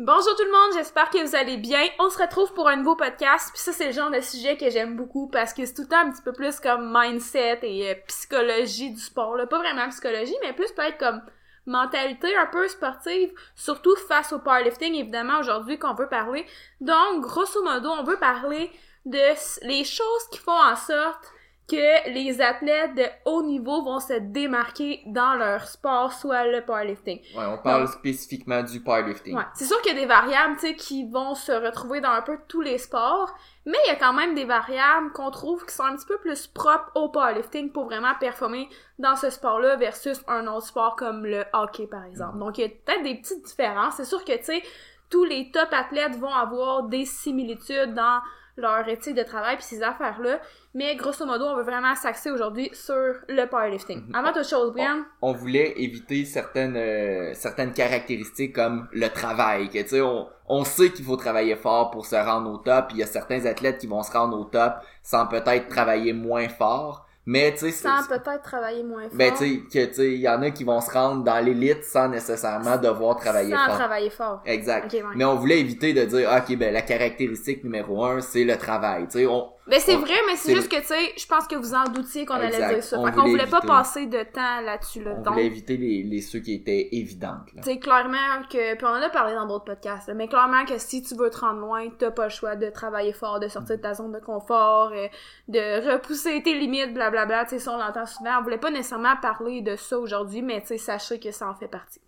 Bonjour tout le monde, j'espère que vous allez bien. On se retrouve pour un nouveau podcast, puis ça c'est le genre de sujet que j'aime beaucoup parce que c'est tout le temps un petit peu plus comme mindset et euh, psychologie du sport là, pas vraiment psychologie, mais plus peut-être comme mentalité un peu sportive, surtout face au powerlifting évidemment aujourd'hui qu'on veut parler. Donc grosso modo, on veut parler de les choses qui font en sorte que les athlètes de haut niveau vont se démarquer dans leur sport, soit le powerlifting. Ouais, on parle spécifiquement du powerlifting. Ouais, c'est sûr qu'il y a des variables, tu sais, qui vont se retrouver dans un peu tous les sports, mais il y a quand même des variables qu'on trouve qui sont un petit peu plus propres au powerlifting pour vraiment performer dans ce sport-là versus un autre sport comme le hockey, par exemple. Donc, il y a peut-être des petites différences. C'est sûr que, tu sais, tous les top athlètes vont avoir des similitudes dans leur éthique de travail puis ces affaires-là. Mais grosso modo, on veut vraiment s'axer aujourd'hui sur le powerlifting. Mhm. Avant toute chose, Brian? On, on voulait éviter certaines euh, certaines caractéristiques comme le travail. Que tu sais, on, on sait qu'il faut travailler fort pour se rendre au top. Il y a certains athlètes qui vont se rendre au top sans peut-être travailler moins fort. Mais tu sais, Sans peut-être travailler moins fort. ben tu sais que il y en a qui vont se rendre dans l'élite sans nécessairement devoir travailler sans fort. travailler fort. Exact. Ouais. Mais on voulait éviter de dire ok ben la caractéristique numéro un c'est le travail. Tu sais, on Ben c'est vrai, mais c'est juste que, tu sais, je pense que vous en doutiez qu'on allait dire ça. On Fait qu'on voulait pas passer de temps là-dessus, là. on Donc, voulait éviter les, les ceux qui étaient évidentes. Là. tu sais, clairement que, puis on en a parlé dans d'autres podcasts, là, mais clairement que si tu veux te rendre loin, t'as pas le choix de travailler fort, de sortir de ta zone de confort, euh, de repousser tes limites, blablabla, tu sais, ça on l'entend souvent. On voulait pas nécessairement parler de ça aujourd'hui, mais tu sais, sachez que ça en fait partie.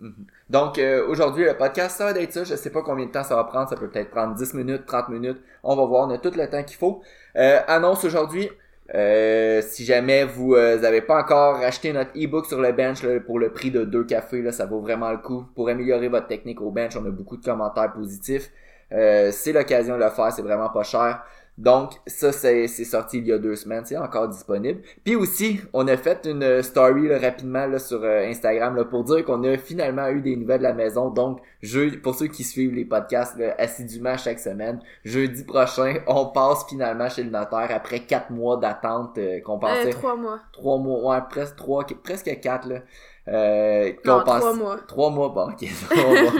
Donc euh, aujourd'hui le podcast ça va être ça. Je sais pas combien de temps ça va prendre. Ça peut peut-être prendre 10 minutes, 30 minutes. On va voir. On a tout le temps qu'il faut. Euh, annonce aujourd'hui. euh, si jamais vous euh, avez pas encore acheté notre e-book sur le bench pour le prix de deux cafés, là, ça vaut vraiment le coup. Pour améliorer votre technique au bench, on a beaucoup de commentaires positifs. Euh, c'est l'occasion de le faire, c'est vraiment pas cher. Donc ça c'est sorti il y a deux semaines, c'est encore disponible. Puis aussi, on a fait une story là, rapidement là, sur euh, Instagram là, pour dire qu'on a finalement eu des nouvelles de la maison. Donc je, pour ceux qui suivent les podcasts là, assidûment chaque semaine, jeudi prochain, on passe finalement chez le notaire après quatre mois d'attente euh, qu'on Euh, pensait trois mois. trois mois, ouais, presque trois, presque quatre là. Euh, Non, pense- trois mois. Trois mois, bon, ok, trois mois.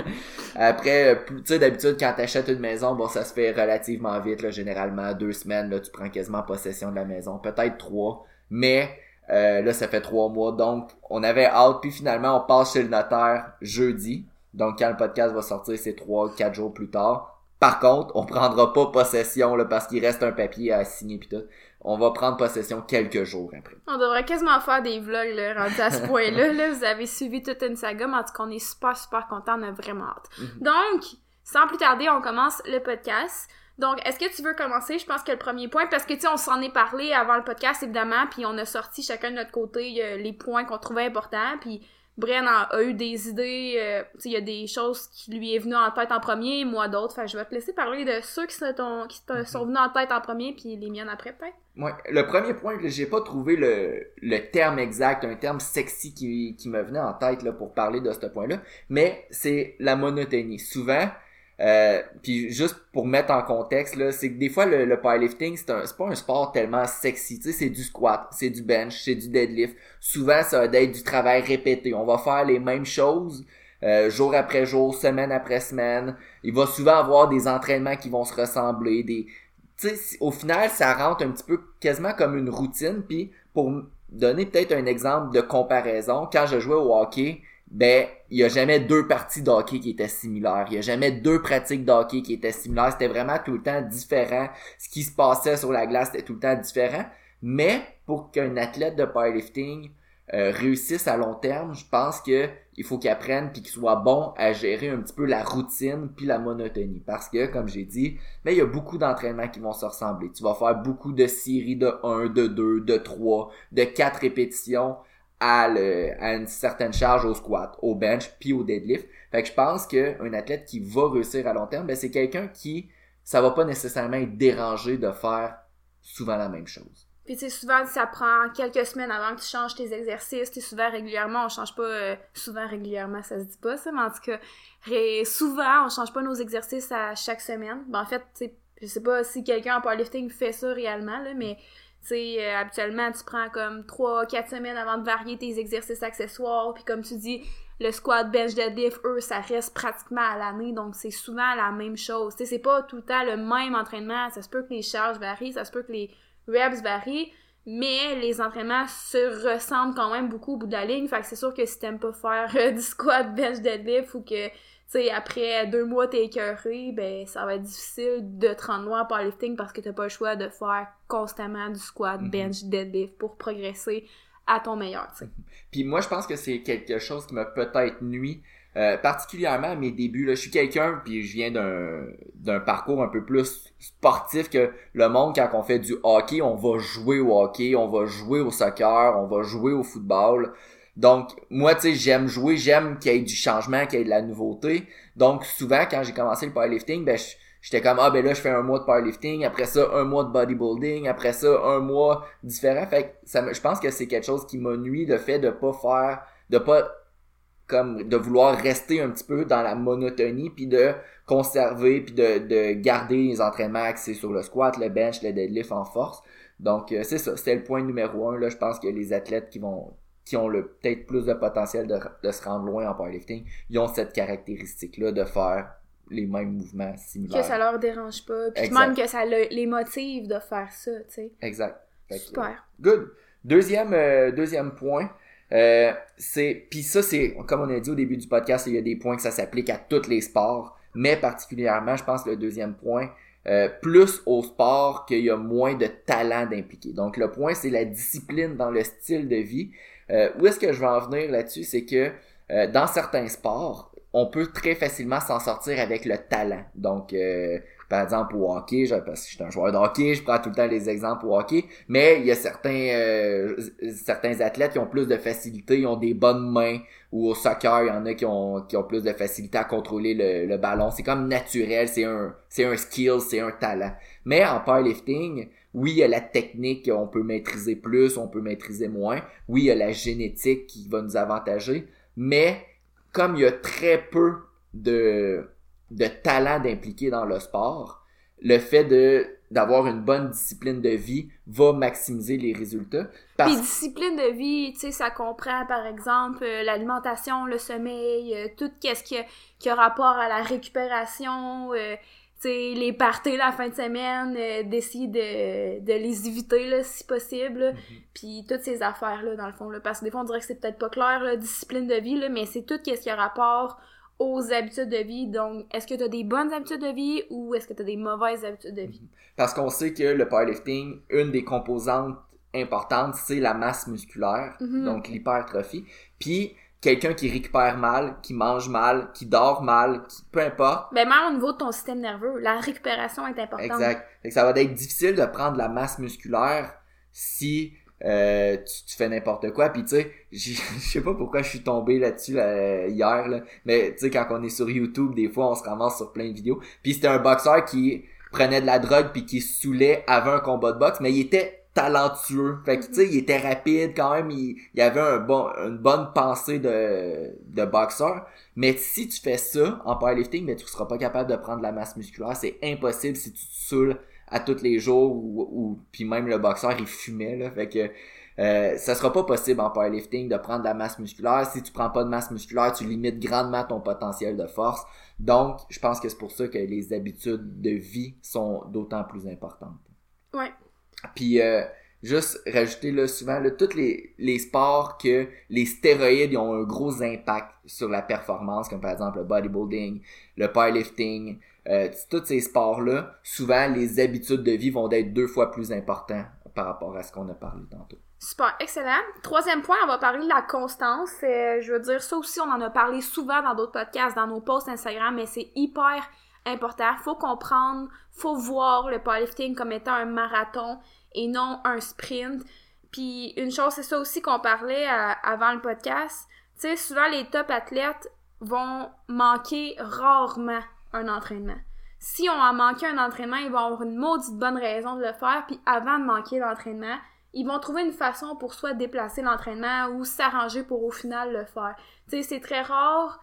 Après, euh, tu sais, d'habitude, quand t'achètes une maison, bon, ça se fait relativement vite, là, généralement, deux semaines, là, tu prends quasiment possession de la maison, peut-être trois, mais euh, là, ça fait trois mois, donc on avait hâte, puis finalement, on passe chez le notaire jeudi, donc quand le podcast va sortir, c'est trois, quatre jours plus tard. Par contre, on prendra pas possession, là, parce qu'il reste un papier à signer pis tout. On va prendre possession quelques jours après. On devrait quasiment faire des vlogs, là, rendus à ce point-là. Là, vous avez suivi toute une saga, mais en tout cas, on est super, super contents, on a vraiment hâte. Mhm. Donc, sans plus tarder, on commence le podcast. Donc, est-ce que tu veux commencer? Je pense que le premier point, parce que, tu sais, on s'en est parlé avant le podcast, évidemment, puis on a sorti chacun de notre côté euh, les points qu'on trouvait importants, puis Bren a, a eu des idées, euh, tu sais, il y a des choses qui lui est venu en tête en premier, moi d'autres, que je vais te laisser parler de ceux qui, se t'ont- qui sont venus en tête en premier, puis les miennes après, peut-être. Le premier point, là, j'ai pas trouvé le, le terme exact, un terme sexy qui, qui me venait en tête là, pour parler de ce point-là, mais c'est la monotonie. Souvent, euh, puis juste pour mettre en contexte, là, c'est que des fois le, le powerlifting, c'est un c'est pas un sport tellement sexy. C'est du squat, c'est du bench, c'est du deadlift. Souvent, ça va être du travail répété. On va faire les mêmes choses euh, jour après jour, semaine après semaine. Il va souvent avoir des entraînements qui vont se ressembler, des au final, ça rentre un petit peu quasiment comme une routine. Puis pour donner peut-être un exemple de comparaison, quand je jouais au hockey, ben il y a jamais deux parties de hockey qui étaient similaires. Il y a jamais deux pratiques de hockey qui étaient similaires. C'était vraiment tout le temps différent. Ce qui se passait sur la glace était tout le temps différent. Mais pour qu'un athlète de powerlifting euh, réussisse à long terme, je pense que il faut qu'il apprenne puis qu'il soit bon à gérer un petit peu la routine puis la monotonie. Parce que, comme j'ai dit, mais il y a beaucoup d'entraînements qui vont se ressembler. Tu vas faire beaucoup de séries de 1, de 2, de 3, de 4 répétitions à une certaine charge au squat, au bench, puis au deadlift. Fait que je pense qu'un athlète qui va réussir à long terme, ben c'est quelqu'un qui, ça va pas nécessairement être dérangé de faire souvent la même chose. Puis tu sais, souvent, ça prend quelques semaines avant que tu changes tes exercices. Tu souvent, régulièrement, on change pas... euh, souvent, régulièrement, ça se dit pas, ça, mais en tout cas, souvent, on change pas nos exercices à chaque semaine. Ben, en fait, tu sais, je sais pas si quelqu'un en powerlifting fait ça réellement, là, mais... Tu sais, euh, habituellement, tu prends comme 3-4 semaines avant de varier tes exercices accessoires, puis comme tu dis, le squat, bench, deadlift, eux, ça reste pratiquement à l'année, donc c'est souvent la même chose. Tu sais, c'est pas tout le temps le même entraînement, ça se peut que les charges varient, ça se peut que les reps varient, mais les entraînements se ressemblent quand même beaucoup au bout de la ligne, fait que c'est sûr que si t'aimes pas faire euh, du squat, bench, deadlift, ou que, tu sais, après deux mois t'es écœuré, ben ça va être difficile de te rendre loin en powerlifting parce que t'as pas le choix de faire constamment du squat, Mhm. bench, deadlift pour progresser à ton meilleur, tu sais. Puis moi, je pense que c'est quelque chose qui m'a peut-être nuit, euh, particulièrement à mes débuts. Là. Je suis quelqu'un, puis je viens d'un parcours un peu plus sportif que le monde. Quand on fait du hockey, on va jouer au hockey, on va jouer au soccer, on va jouer au football. Donc, moi, tu sais, j'aime jouer, j'aime qu'il y ait du changement, qu'il y ait de la nouveauté. Donc, souvent, quand j'ai commencé le powerlifting, ben, j'étais comme, ah, ben là, je fais un mois de powerlifting, après ça, un mois de bodybuilding, après ça, un mois différent. Fait que ça, je pense que c'est quelque chose qui m'a nuit, le fait de pas faire, de pas, comme, de vouloir rester un petit peu dans la monotonie, puis de conserver, puis de, de garder les entraînements axés sur le squat, le bench, le deadlift en force. Donc, euh, c'est ça, c'était le point numéro un, là. Je pense que les athlètes qui vont, qui ont le peut-être plus de potentiel de, de se rendre loin en powerlifting, ils ont cette caractéristique-là de faire les mêmes mouvements Que similaires. ça leur dérange pas, puis Exact. même que ça le- les motive de faire ça, tu sais. Exact. Que, Super. Good. Deuxième, euh, deuxième point, euh, c'est, puis ça c'est, comme on a dit au début du podcast, il y a des points que ça s'applique à tous les sports, mais particulièrement, je pense le deuxième point, euh, plus au sport qu'il y a moins de talent d'impliquer. Donc le point, c'est la discipline dans le style de vie. Euh, où est-ce que je veux en venir là-dessus, c'est que euh, dans certains sports, on peut très facilement s'en sortir avec le talent. Donc, euh, par exemple au hockey, je, parce que je suis un joueur de hockey, je prends tout le temps les exemples au hockey, mais il y a certains euh, certains athlètes qui ont plus de facilité, ils ont des bonnes mains, ou au soccer, il y en a qui ont qui ont plus de facilité à contrôler le, le ballon. C'est comme naturel, c'est un c'est un skill, c'est un talent. Mais en powerlifting, oui, il y a la technique, on peut maîtriser plus, on peut maîtriser moins. Oui, il y a la génétique qui va nous avantager, mais comme il y a très peu de de talent d'impliquer dans le sport, le fait de d'avoir une bonne discipline de vie va maximiser les résultats. Parce... Puis discipline de vie, tu sais, ça comprend par exemple euh, l'alimentation, le sommeil, euh, tout ce qui a, qui a rapport à la récupération, euh, tu sais, les parties la fin de semaine, d'essayer de, de les éviter là, si possible, là. Mhm. puis toutes ces affaires-là dans le fond, là, parce que des fois on dirait que c'est peut-être pas clair, là, discipline de vie, là, mais c'est tout ce qui a rapport aux habitudes de vie. Donc, est-ce que tu as des bonnes habitudes de vie ou est-ce que tu as des mauvaises habitudes de vie? Parce qu'on sait que le powerlifting, une des composantes importantes, c'est la masse musculaire, Mhm. donc l'hypertrophie. Puis quelqu'un qui récupère mal, qui mange mal, qui dort mal, qui, peu importe. Ben, même au niveau de ton système nerveux, la récupération est importante. Exact. Fait que ça va être difficile de prendre la masse musculaire si euh, tu, fais n'importe quoi. Puis tu sais, je sais pas pourquoi je suis tombé là-dessus là, hier, là, mais tu sais, quand on est sur YouTube, des fois, on se ramasse sur plein de vidéos. Puis c'était un boxeur qui prenait de la drogue puis qui saoulait avant un combat de boxe, mais il était talentueux. Fait que tu sais, il était rapide quand même, il, il avait un bon, une bonne pensée de, de boxeur. Mais si tu fais ça en powerlifting, mais tu seras pas capable de prendre de la masse musculaire. C'est impossible si tu te saoules à tous les jours ou, ou puis même le boxeur il fumait là. Fait que euh, ça sera pas possible en powerlifting de prendre de la masse musculaire. Si tu prends pas de masse musculaire, tu limites grandement ton potentiel de force. Donc, je pense que c'est pour ça que les habitudes de vie sont d'autant plus importantes. Ouais. Puis euh, juste rajouter là souvent là, tous les, les sports que les stéroïdes ils ont un gros impact sur la performance, comme par exemple le bodybuilding, le powerlifting, euh, tous ces sports-là, souvent les habitudes de vie vont être deux fois plus importants par rapport à ce qu'on a parlé tantôt. Super, excellent. Troisième point, on va parler de la constance. Euh, je veux dire, ça aussi, on en a parlé souvent dans d'autres podcasts, dans nos posts Instagram, mais c'est hyper important. Faut comprendre, faut voir le powerlifting comme étant un marathon et non un sprint. Puis une chose, c'est ça aussi qu'on parlait euh, avant le podcast. Tu sais, souvent les top athlètes vont manquer rarement un entraînement. Si on a manqué un entraînement, ils vont avoir une maudite bonne raison de le faire, puis avant de manquer l'entraînement, ils vont trouver une façon pour soit déplacer l'entraînement ou s'arranger pour au final le faire. C'est très rare,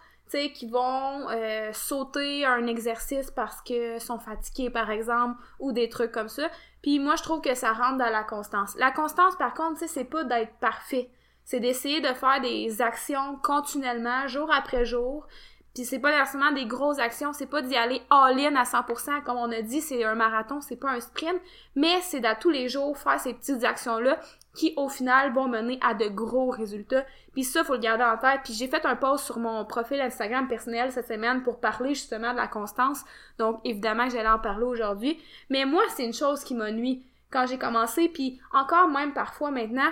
qu'ils vont euh, sauter un exercice parce que sont fatigués, par exemple, ou des trucs comme ça. Puis moi, je trouve que ça rentre dans la constance. La constance, par contre, c'est pas d'être parfait. c'est d'essayer de faire des actions continuellement, jour après jour. Puis c'est pas nécessairement des grosses actions, c'est pas d'y aller all-in à 100%, comme on a dit, c'est un marathon, c'est pas un sprint, mais c'est d'à tous les jours faire ces petites actions-là qui, au final, vont mener à de gros résultats. Puis ça, faut le garder en tête. Puis j'ai fait un post sur mon profil Instagram personnel cette semaine pour parler justement de la constance. Donc, évidemment, j'allais en parler aujourd'hui. Mais moi, c'est une chose qui m'a nuit quand j'ai commencé, puis encore même parfois maintenant,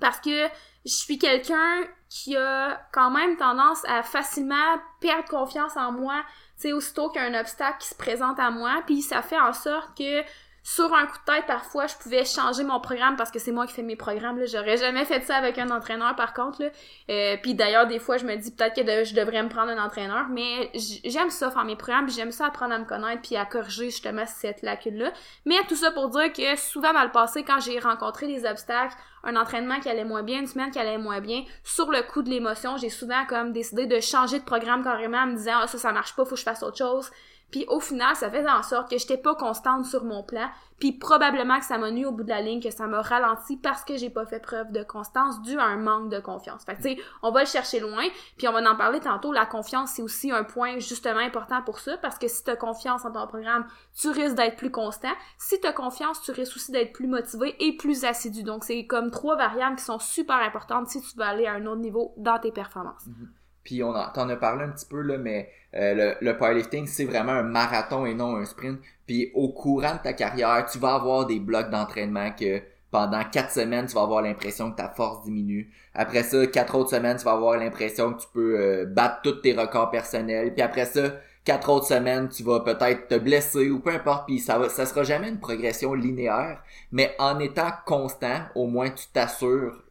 parce que je suis quelqu'un qui a quand même tendance à facilement perdre confiance en moi, tu sais, aussitôt qu'il obstacle qui se présente à moi, puis ça fait en sorte que sur un coup de tête, parfois, je pouvais changer mon programme parce que c'est moi qui fais mes programmes. Là. J'aurais jamais fait ça avec un entraîneur, par contre. Là. Euh, puis d'ailleurs, des fois, je me dis peut-être que je devrais me prendre un entraîneur, mais j'aime ça faire mes programmes, j'aime ça apprendre à me connaître puis à corriger justement cette lacune-là. Mais tout ça pour dire que souvent le passé, quand j'ai rencontré des obstacles, un entraînement qui allait moins bien, une semaine qui allait moins bien, sur le coup de l'émotion, j'ai souvent comme décidé de changer de programme carrément en me disant ah, ça, ça marche pas, faut que je fasse autre chose. Puis au final, ça faisait en sorte que j'étais pas constante sur mon plan. Puis probablement que ça m'a nu au bout de la ligne, que ça m'a ralenti parce que j'ai pas fait preuve de constance dû à un manque de confiance. Fait que tu sais, on va le chercher loin, puis on va en parler tantôt. La confiance, c'est aussi un point justement important pour ça, parce que si tu as confiance en ton programme, tu risques d'être plus constant. Si tu as confiance, tu risques aussi d'être plus motivé et plus assidu. Donc c'est comme trois variables qui sont super importantes si tu veux aller à un autre niveau dans tes performances. Mm-hmm. Puis on t'en a parlé un petit peu là, mais euh, le, le, powerlifting c'est vraiment un marathon et non un sprint. Puis au courant de ta carrière, tu vas avoir des blocs d'entraînement que pendant quatre semaines tu vas avoir l'impression que ta force diminue. Après ça, quatre autres semaines tu vas avoir l'impression que tu peux euh, battre tous tes records personnels. Puis après ça, quatre autres semaines tu vas peut-être te blesser ou peu importe. Puis ça va, ça sera jamais une progression linéaire, mais en étant constant, au moins tu t'assures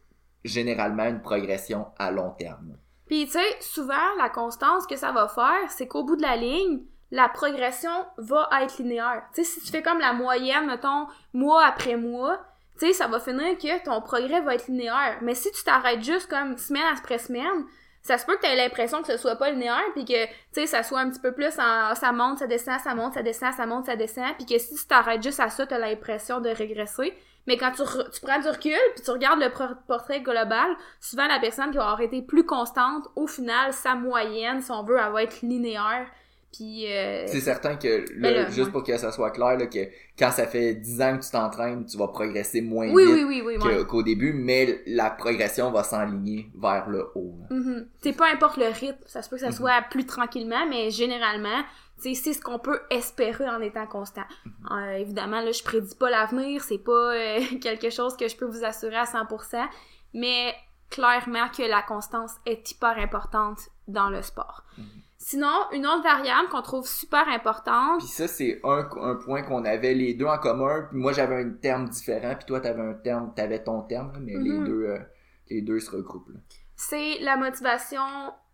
généralement une progression à long terme. Puis, tu sais, souvent, la constance que ça va faire, c'est qu'au bout de la ligne, la progression va être linéaire. Tu sais, si tu fais comme la moyenne, mettons, mois après mois, tu sais, ça va finir que ton progrès va être linéaire. Mais si tu t'arrêtes juste comme semaine après semaine, ça se peut que tu aies l'impression que ce soit pas linéaire, puis que, tu sais, ça soit un petit peu plus en ça monte, ça descend, ça monte, ça descend, ça monte, ça descend, puis que si tu t'arrêtes juste à ça, tu as l'impression de régresser. Mais quand tu, tu prends du recul, puis tu regardes le portrait global, souvent la personne qui va avoir été plus constante, au final, sa moyenne, si on veut, elle va être linéaire. Puis euh... C'est certain que, juste pour que ça soit clair, là, que quand ça fait 10 ans que tu t'entraînes, tu vas progresser moins oui, vite oui, oui, qu'au début, mais la progression va s'enligner vers le haut. Mm -hmm. peu importe le rythme, ça se peut que ça mm-hmm. soit plus tranquillement, mais généralement, c'est ce qu'on peut espérer en étant constant. Mm-hmm. Euh, évidemment, là, je prédis pas l'avenir, c'est pas euh, quelque chose que je peux vous assurer à 100%, mais clairement que la constance est hyper importante dans le sport. Mm-hmm. Sinon, une autre variable qu'on trouve super importante. Puis ça, c'est un, un point qu'on avait les deux en commun. Puis moi, j'avais un terme différent, puis toi, t'avais un terme, t'avais ton terme, mais les mm-hmm. deux, euh, les deux se regroupent. C'est la motivation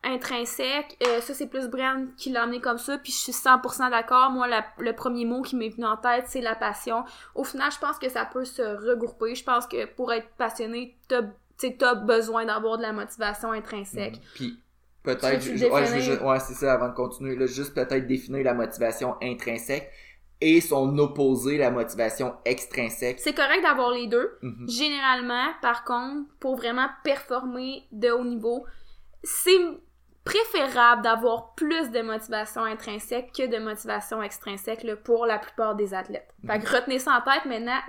intrinsèque. Euh, ça, c'est plus Brian qui l'a amené comme ça, puis je suis 100% d'accord. Moi, le premier mot qui m'est venu en tête, c'est la passion. Au final, je pense que ça peut se regrouper. Je pense que pour être passionné, t'as as besoin d'avoir de la motivation intrinsèque. Mhm. Puis peut-être, ouais, ouais c'est ça, avant de continuer, là, juste peut-être définir la motivation intrinsèque et son opposé, la motivation extrinsèque. C'est correct d'avoir les deux. Mhm. Généralement, par contre, pour vraiment performer de haut niveau, c'est préférable d'avoir plus de motivation intrinsèque que de motivation extrinsèque là, pour la plupart des athlètes. Fait que retenez ça en tête maintenant,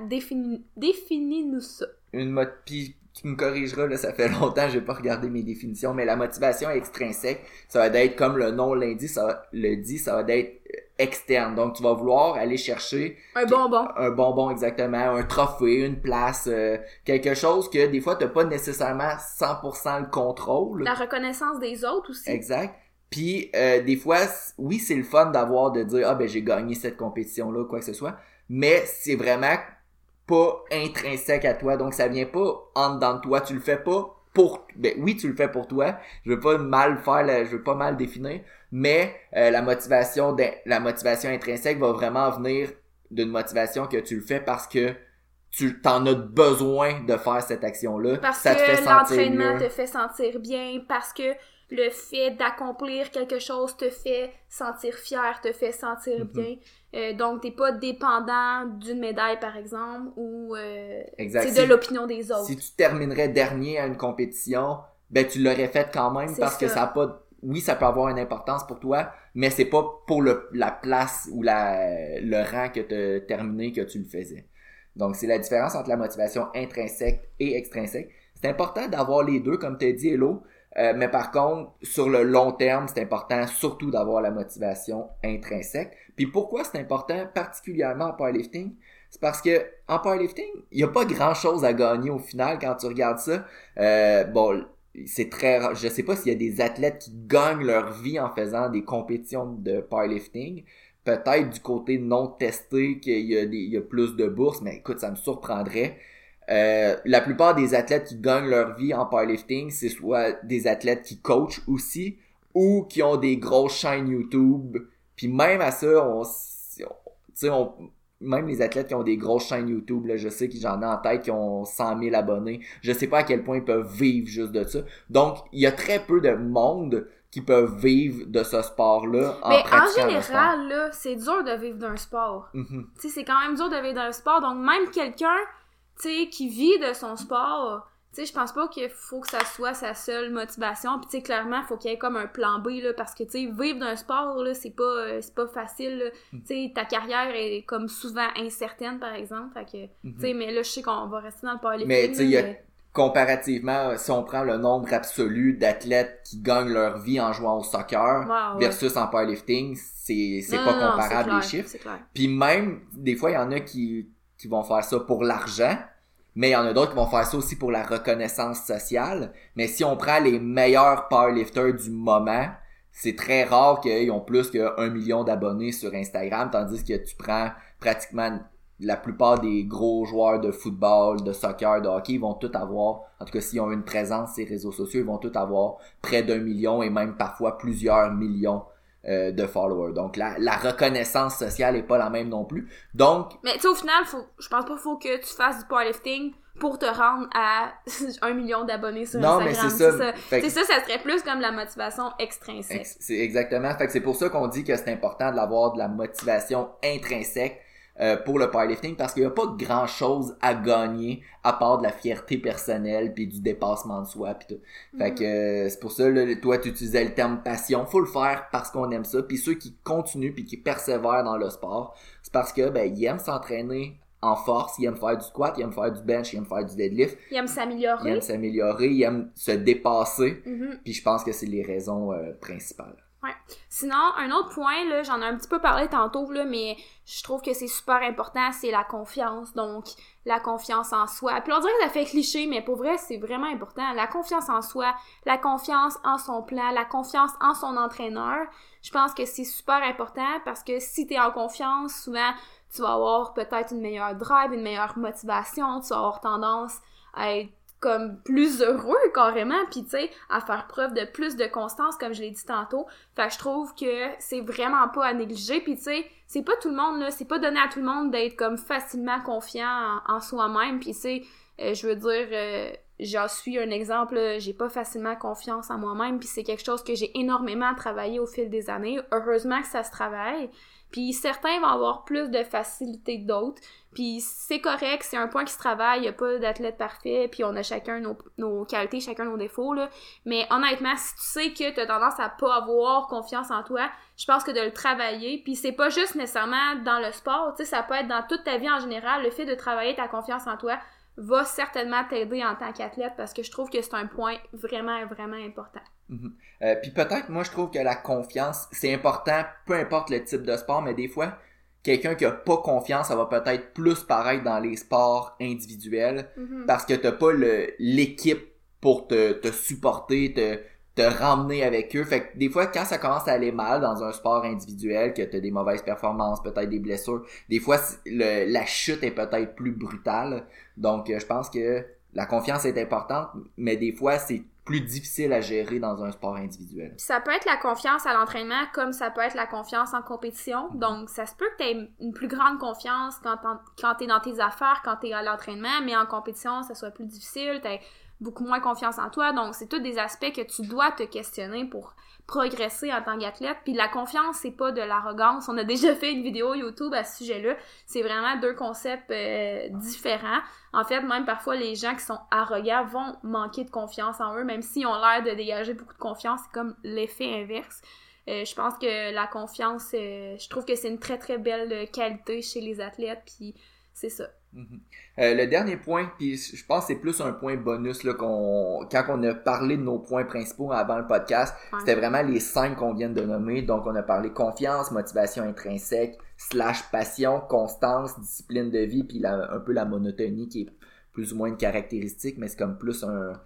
définis-nous ça. Une mot puis tu me corrigeras, là, ça fait longtemps que j'ai pas regardé mes définitions, mais la motivation extrinsèque, ça va être comme le nom l'indique, ça le dit, ça va être externe. Donc, tu vas vouloir aller chercher un bonbon. Un bonbon, exactement. Un trophée, une place, euh, quelque chose que des fois, tu pas nécessairement 100% le contrôle. La reconnaissance des autres aussi. Exact. Puis, euh, des fois, oui, c'est le fun d'avoir, de dire, ah ben j'ai gagné cette compétition-là, quoi que ce soit. Mais c'est vraiment pas intrinsèque à toi. Donc, ça vient pas en dedans de toi. Tu le fais pas pour ben oui tu le fais pour toi. Je veux pas mal faire je veux pas mal définir mais euh, la motivation la motivation intrinsèque va vraiment venir d'une motivation que tu le fais parce que tu t'en as besoin de faire cette action là parce que l'entraînement te fait sentir bien parce que le fait d'accomplir quelque chose te fait sentir fier, te fait sentir Mhm. bien. Euh, donc, t'es pas dépendant d'une médaille, par exemple, ou euh, c'est Si- de l'opinion des autres. Si tu terminerais dernier à une compétition, ben tu l'aurais fait quand même parce que ça. a pas oui, ça peut avoir une importance pour toi, mais c'est pas pour le, la place ou la, le rang que tu as terminé que tu le faisais. Donc, c'est la différence entre la motivation intrinsèque et extrinsèque. C'est important d'avoir les deux, comme tu as dit, Hello. Euh, mais par contre, sur le long terme, c'est important surtout d'avoir la motivation intrinsèque. Puis pourquoi c'est important, particulièrement en powerlifting? C'est parce que en powerlifting, il n'y a pas grand chose à gagner au final quand tu regardes ça. Euh, bon, c'est très rare. Je sais pas s'il y a des athlètes qui gagnent leur vie en faisant des compétitions de powerlifting. Peut-être du côté non testé qu'il y a des, y a plus de bourses, mais écoute, ça me surprendrait. Euh, la plupart des athlètes qui gagnent leur vie en powerlifting, c'est soit des athlètes qui coachent aussi ou qui ont des grosses chaînes YouTube. Puis même à ça, on, on- tu sais, on, même les athlètes qui ont des grosses chaînes YouTube, là, je sais que j'en ai en tête qui ont 100 000 abonnés. Je sais pas à quel point ils peuvent vivre juste de ça. Donc, il y a très peu de monde qui peuvent vivre de ce sport-là en Mais en général, là, c'est dur de vivre d'un sport. Mhm. Tu sais, c'est quand même dur de vivre d'un sport. Donc, même quelqu'un, tu sais, qui vit de son sport, tu sais, je pense pas qu'il faut que ça soit sa seule motivation. Puis, tu sais, clairement, faut qu'il y ait comme un plan B, là, parce que, tu sais, vivre d'un sport, là, c'est pas, euh, c'est pas facile. Mm. Tu sais, ta carrière est comme souvent incertaine, par exemple. Fait que, Mhm. tu sais, mais là, je sais qu'on va rester dans le powerlifting. Mais, tu sais, mais- comparativement, si on prend le nombre absolu d'athlètes qui gagnent leur vie en jouant au soccer ouais. versus en powerlifting, c'est c'est Non, pas non, non, comparable c'est clair, les chiffres. C'est clair. Puis même, des fois, il y en a qui, qui vont faire ça pour l'argent, mais il y en a d'autres qui vont faire ça aussi pour la reconnaissance sociale. Mais si on prend les meilleurs powerlifters du moment, c'est très rare qu'ils ont plus qu'un million d'abonnés sur Instagram, tandis que tu prends pratiquement la plupart des gros joueurs de football, de soccer, de hockey, ils vont tous avoir, en tout cas s'ils ont une présence sur les réseaux sociaux, ils vont tous avoir près d'un million et même parfois plusieurs millions euh, de followers. Donc la, la reconnaissance sociale est pas la même non plus. Donc Mais tu sais, au final, faut, je pense pas qu'il faut que tu fasses du powerlifting pour te rendre à un million d'abonnés sur non mais Instagram. c'est ça. Fait que- C'est ça, ça serait plus comme la motivation extrinsèque. ex- c'est exactement. Fait que c'est pour ça qu'on dit que c'est important d'avoir de la motivation intrinsèque euh, pour le powerlifting parce qu'il n'y a pas grand chose à gagner à part de la fierté personnelle puis du dépassement de soi puis tout. Fait que euh, c'est pour ça là, toi tu utilisais le terme passion, faut le faire parce qu'on aime ça puis ceux qui continuent puis qui persévèrent dans le sport, c'est parce que ben ils aiment s'entraîner en force, ils aiment faire du squat, ils aiment faire du bench, ils aiment faire du deadlift, ils s'améliorer. aiment s'améliorer, ils aiment se dépasser, Mhm. puis je pense que c'est les raisons euh, principales. Sinon, un autre point, là, j'en ai un petit peu parlé tantôt, là, mais je trouve que c'est super important, c'est la confiance. Donc, la confiance en soi. Puis on dirait que ça fait cliché, mais pour vrai, c'est vraiment important. La confiance en soi, la confiance en son plan, la confiance en son entraîneur. Je pense que c'est super important parce que si t'es en confiance, souvent, tu vas avoir peut-être une meilleure drive, une meilleure motivation, tu vas avoir tendance à être comme plus heureux carrément puis tu sais à faire preuve de plus de constance comme je l'ai dit tantôt. Fait que je trouve que c'est vraiment pas à négliger puis tu sais c'est pas tout le monde là. C'est pas donné à tout le monde d'être comme facilement confiant en, soi-même puis tu sais euh, je veux dire euh, j'en suis un exemple j'ai pas facilement confiance en moi-même puis c'est quelque chose que j'ai énormément travaillé au fil des années. Heureusement que ça se travaille puis certains vont avoir plus de facilité que d'autres puis c'est correct, c'est un point qui se travaille, il a pas d'athlète parfait, puis on a chacun nos, nos qualités, chacun nos défauts, là. Mais honnêtement, si tu sais que tu as tendance à pas avoir confiance en toi, je pense que de le travailler, puis c'est pas juste nécessairement dans le sport, tu sais, ça peut être dans toute ta vie en général, le fait de travailler ta confiance en toi va certainement t'aider en tant qu'athlète parce que je trouve que c'est un point vraiment, vraiment important. Mhm. Euh, Puis peut-être, moi, je trouve que la confiance, c'est important, peu importe le type de sport, mais des fois, quelqu'un qui a pas confiance, ça va peut-être plus paraître dans les sports individuels Mhm. parce que t'as pas le l'équipe pour te, te supporter, te, te ramener avec eux. Fait que des fois, quand ça commence à aller mal dans un sport individuel, que t'as des mauvaises performances, peut-être des blessures, des fois, le, la chute est peut-être plus brutale. Donc, euh, je pense que la confiance est importante, mais des fois, c'est plus difficile à gérer dans un sport individuel. Puis ça peut être la confiance à l'entraînement comme ça peut être la confiance en compétition. Donc, ça se peut que tu aies une plus grande confiance quand, quand tu es dans tes affaires, quand tu es à l'entraînement, mais en compétition, ça soit plus difficile. Tu beaucoup moins confiance en toi. Donc, c'est tous des aspects que tu dois te questionner pour progresser en tant qu'athlète. Puis la confiance, c'est pas de l'arrogance. On a déjà fait une vidéo YouTube à ce sujet-là. C'est vraiment deux concepts euh, différents. En fait, même parfois, les gens qui sont arrogants vont manquer de confiance en eux, même s'ils ont l'air de dégager beaucoup de confiance. C'est comme l'effet inverse. Euh, je pense que la confiance, euh, je trouve que c'est une très très belle qualité chez les athlètes, puis c'est ça. Mhm. Euh, le dernier point, puis je pense que c'est plus un point bonus là, qu'on, quand on a parlé de nos points principaux avant le podcast, c'était vraiment les cinq qu'on vient de nommer. Donc on a parlé confiance, motivation intrinsèque, slash passion, constance, discipline de vie, puis un peu la monotonie qui est plus ou moins une caractéristique, mais c'est comme plus un,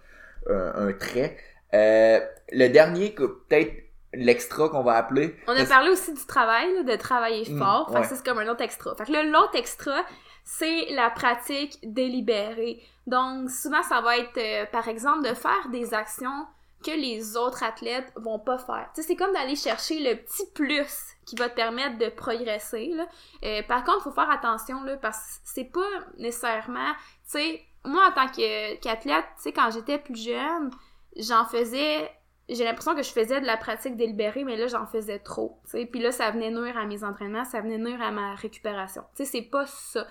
un, trait. Euh, le dernier, peut-être l'extra qu'on va appeler. On a parlé aussi du travail, de travailler mm, fort. Que c'est comme un autre extra. Fait que l'autre extra, c'est la pratique délibérée. Donc, souvent, ça va être, euh, par exemple, de faire des actions que les autres athlètes vont pas faire. C'est comme d'aller chercher le petit plus qui va te permettre de progresser. Là. Euh, par contre, il faut faire attention là, parce que c'est pas nécessairement, tu moi en tant qu'athlète, tu quand j'étais plus jeune, j'en faisais j'ai l'impression que je faisais de la pratique délibérée, mais là, j'en faisais trop. sais. Puis là, ça venait nuire à mes entraînements, ça venait nuire à ma récupération. Tu c'est pas ça.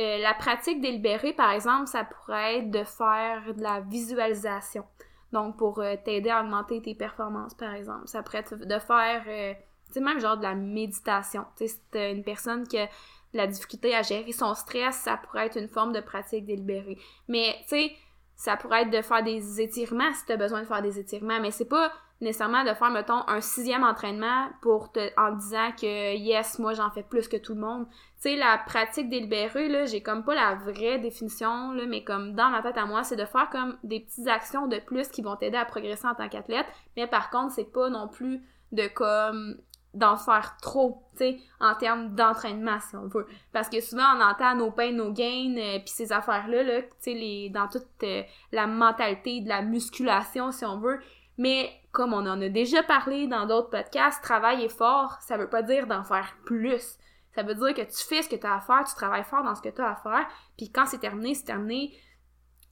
Euh, la pratique délibérée, par exemple, ça pourrait être de faire de la visualisation. Donc, pour euh, t'aider à augmenter tes performances, par exemple. Ça pourrait être de faire, euh, tu sais, même genre de la méditation. Tu sais, c'est une personne qui a de la difficulté à gérer son stress, ça pourrait être une forme de pratique délibérée. Mais, tu sais, ça pourrait être de faire des étirements si tu as besoin de faire des étirements, mais c'est pas nécessairement de faire, mettons, un sixième entraînement pour te, en disant que yes, moi j'en fais plus que tout le monde. Sais, la pratique délibérée, là, j'ai comme pas la vraie définition, là, mais comme dans ma tête à moi, c'est de faire comme des petites actions de plus qui vont t'aider à progresser en tant qu'athlète, mais par contre, c'est pas non plus de comme d'en faire trop, tu en termes d'entraînement, si on veut. Parce que souvent, on entend nos pains, nos gains, euh, puis ces affaires-là, là, dans toute euh, la mentalité de la musculation, si on veut. Mais, comme on en a déjà parlé dans d'autres podcasts, travailler fort, ça veut pas dire d'en faire plus. Ça veut dire que tu fais ce que tu as à faire, tu travailles fort dans ce que tu as à faire, puis quand c'est terminé, c'est terminé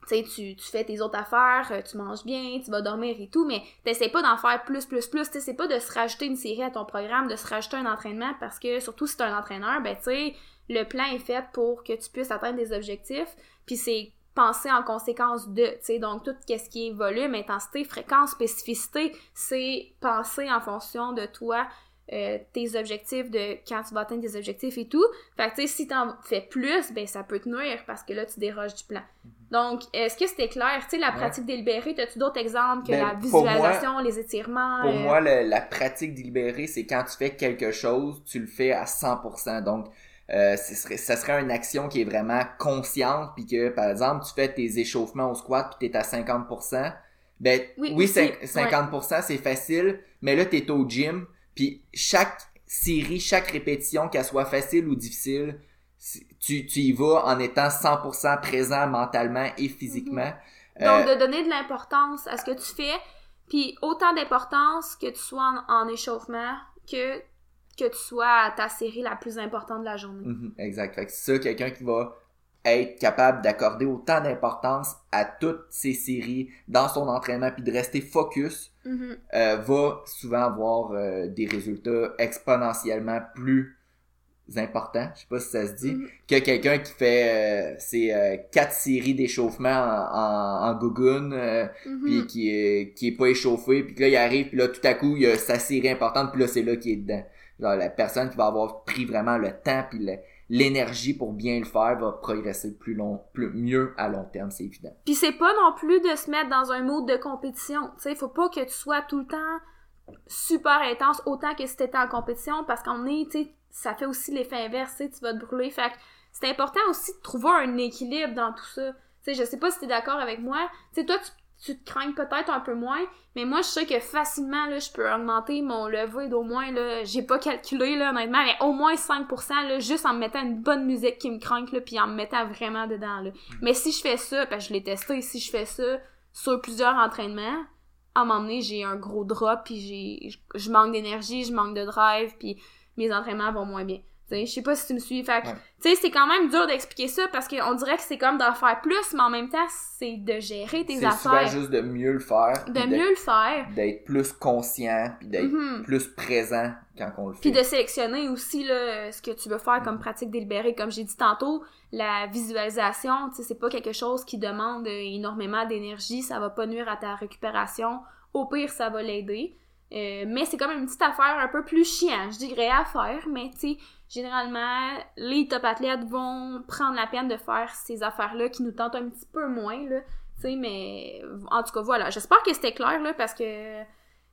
tu, tu fais tes autres affaires, euh, tu manges bien, tu vas dormir et tout, mais t'essaies pas d'en faire plus, plus, plus. T'essaies pas de se rajouter une série à ton programme, de se rajouter un entraînement parce que, surtout si t'es un entraîneur, ben, tu le plan est fait pour que tu puisses atteindre des objectifs, puis c'est penser en conséquence de, tu sais, donc tout ce qui est volume, intensité, fréquence, spécificité, c'est penser en fonction de toi, euh, tes objectifs de quand tu vas atteindre tes objectifs et tout. Fait que tu sais, si t'en fais plus, ben ça peut te nuire parce que là, tu déroges du plan. Mhm. Donc, est-ce que c'était clair? Tu sais, la pratique délibérée, as-tu d'autres exemples que ben, la visualisation, les étirements? Pour euh? moi, la pratique délibérée, c'est quand tu fais quelque chose, tu le fais à 100%. Donc, euh, ce serait, ça serait une action qui est vraiment consciente, puis que, par exemple, tu fais tes échauffements au squat, puis t'es à 50%. Ben, oui, 50%, c'est facile, mais là, t'es au gym, puis chaque série, chaque répétition, qu'elle soit facile ou difficile, tu, tu y vas en étant 100% présent mentalement et physiquement. Mhm. Donc, de donner de l'importance à ce que tu fais, puis autant d'importance que tu sois en, échauffement que que tu sois à ta série la plus importante de la journée. Mhm, exact. Fait que c'est ça, quelqu'un qui va être capable d'accorder autant d'importance à toutes ces séries dans son entraînement puis de rester focus mhm. euh, va souvent avoir euh, des résultats exponentiellement plus important, je sais pas si ça se dit, mm. que quelqu'un qui fait euh, ses euh, quatre séries d'échauffement en, en, euh, mm-hmm. puis qui est qui est pas échauffé, puis là il arrive, puis là tout à coup il y a sa série importante, puis là c'est là qui est dedans. Genre la personne qui va avoir pris vraiment le temps puis l'énergie pour bien le faire va progresser plus long, plus mieux à long terme, c'est évident. Puis c'est pas non plus de se mettre dans un mode de compétition, tu sais, faut pas que tu sois tout le temps super intense autant que si t'étais en compétition parce qu'on est, tu sais, ça fait aussi l'effet inverse, tu vas te brûler. C'est important aussi de trouver un équilibre dans tout ça. Tu sais, je sais pas si t'es d'accord avec moi. Tu sais, toi, te crains peut-être un peu moins, mais moi, je sais que facilement, là, je peux augmenter mon levé d'au moins, là, j'ai pas calculé, là, honnêtement, mais au moins 5%, là, juste en me mettant une bonne musique qui me craint, là, puis en me mettant vraiment dedans, là. Mais si je fais ça, parce que je l'ai testé, si je fais ça sur plusieurs entraînements, à un moment donné, j'ai un gros drop, puis j'ai, je manque d'énergie, je manque de drive, puis mes entraînements vont moins bien. Je sais pas si tu me suis. Fait que, Ouais. tu sais, c'est quand même dur d'expliquer ça parce qu'on dirait que c'est comme d'en faire plus, mais en même temps, c'est de gérer tes C'est affaires. juste de mieux le faire. De mieux le faire. D'être plus conscient, puis d'être Mhm. plus présent quand on le fait. Puis de sélectionner aussi là, ce que tu veux faire comme pratique délibérée. Comme j'ai dit tantôt, la visualisation, tu sais, c'est pas quelque chose qui demande énormément d'énergie, ça va pas nuire à ta récupération. Au pire, ça va l'aider. Euh, mais c'est comme une petite affaire un peu plus chiant, je dirais, à faire. Mais tu sais, généralement, les top athlètes vont prendre la peine de faire ces affaires-là qui nous tentent un petit peu moins, là. Tu sais, mais en tout cas, voilà. J'espère que c'était clair, là, parce que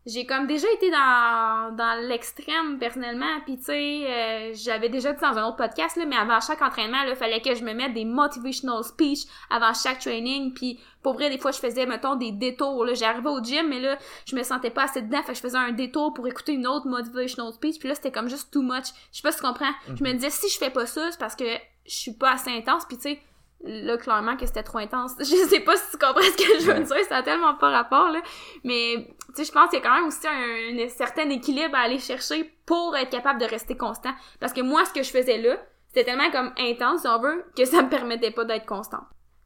j'ai comme déjà été dans, dans l'extrême personnellement puis tu sais euh, j'avais déjà dit dans un autre podcast là mais avant chaque entraînement il fallait que je me mette des motivational speech avant chaque training puis pour vrai des fois je faisais mettons des détours là. J'arrivais au gym mais là je me sentais pas assez dedans fait que je faisais un détour pour écouter une autre motivational speech puis là c'était comme juste too much. Je sais pas si tu comprends. Je me disais si je fais pas ça c'est parce que je suis pas assez intense puis tu sais là clairement que c'était trop intense je sais pas si tu comprends ce que je veux dire ça a tellement pas rapport là mais tu sais, je pense qu'il y a quand même aussi un, un certain équilibre à aller chercher pour être capable de rester constant. Parce que moi, ce que je faisais là, c'était tellement comme intense, si on veut, que ça me permettait pas d'être constant.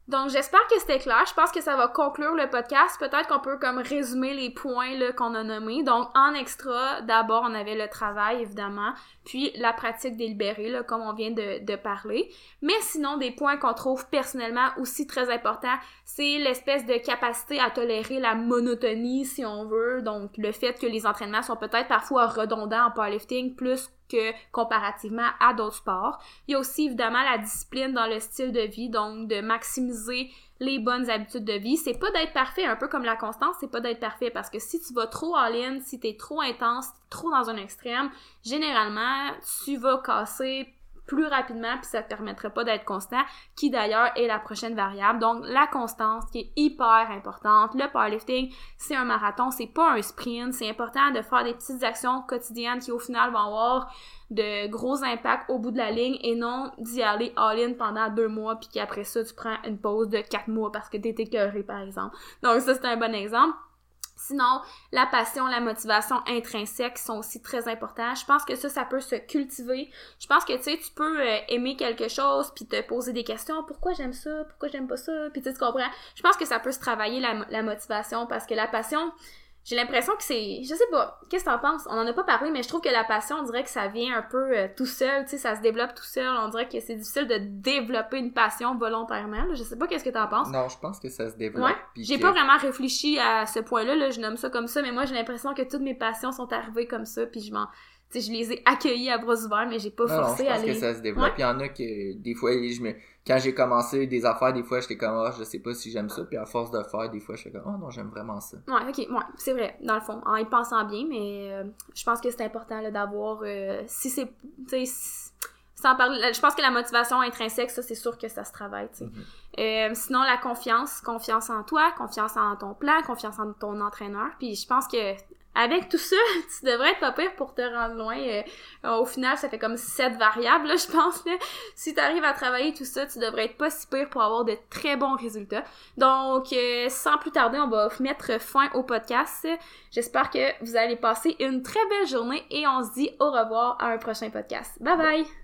Donc, j'espère que c'était clair. Je pense que ça va conclure le podcast. Peut-être qu'on peut comme résumer les points qu'on a nommés. Donc, en extra, d'abord, on avait le travail, évidemment, puis la pratique délibérée, là, comme on vient de, de parler. Mais sinon, des points qu'on trouve personnellement aussi très importants, c'est l'espèce de capacité à tolérer la monotonie, si on veut. Donc, le fait que les entraînements sont peut-être parfois redondants en powerlifting plus comparativement à d'autres sports. Il y a aussi évidemment la discipline dans le style de vie, donc de maximiser les bonnes habitudes de vie. C'est pas d'être parfait, un peu comme la constance, c'est pas d'être parfait parce que si tu vas trop all-in, si t'es trop intense, trop dans un extrême, généralement, tu vas casser plus rapidement puis ça te permettrait pas d'être constant qui d'ailleurs est la prochaine variable. Donc la constance qui est hyper importante le powerlifting c'est un marathon c'est pas un sprint. C'est important de faire des petites actions quotidiennes qui au final vont avoir de gros impacts au bout de la ligne et non d'y aller all-in pendant deux mois puis qu'après ça tu prends une pause de quatre mois parce que t'es écœuré par exemple. Donc ça c'est un bon exemple Sinon, la passion, la motivation intrinsèque sont aussi très importants. Je pense que ça, ça peut se cultiver. Je pense que, tu sais, tu peux euh, aimer quelque chose puis te poser des questions. Pourquoi j'aime ça? Pourquoi j'aime pas ça? Puis tu comprends? Je pense que ça peut se travailler, la motivation, parce que la passion, j'ai l'impression que c'est... Je sais pas. Qu'est-ce que t'en penses? On en a pas parlé, mais je trouve que la passion, on dirait que ça vient un peu euh, tout seul. Tu sais, ça se développe tout seul. On dirait que c'est difficile de développer une passion volontairement. là. Je sais pas qu'est-ce que t'en penses. Non, je pense que ça se développe. Ouais. J'ai que- pas vraiment réfléchi à ce point-là, là, je nomme ça comme ça, mais moi j'ai l'impression que toutes mes passions sont arrivées comme ça, puis je m'en, sais, je les ai accueillies à bras ouverts, mais j'ai pas Non, non, forcé je à pense que les. ça se développe. Ouais. Il y en a que des fois, je me... quand j'ai commencé des affaires, des fois j'étais comme ah, je sais pas si j'aime ça, puis à force de faire, des fois je suis comme oh non, j'aime vraiment ça. Ouais, ok, ouais, c'est vrai, dans le fond, en y pensant bien, mais euh, je pense que c'est important d'avoir, euh, si c'est, tu sais, si- sans parler, je pense que la motivation intrinsèque, ça c'est sûr que ça se travaille. Mhm. Euh, sinon, la confiance, confiance en toi, confiance en ton plan, confiance en ton entraîneur. Puis je pense que avec tout ça, tu devrais être pas pire pour te rendre loin. Euh, au final, ça fait comme sept variables, là, je pense. Là. Si tu arrives à travailler tout ça, tu devrais être pas si pire pour avoir de très bons résultats. Donc, euh, sans plus tarder, on va mettre fin au podcast. J'espère que vous allez passer une très belle journée et on se dit au revoir à un prochain podcast. Bye bye!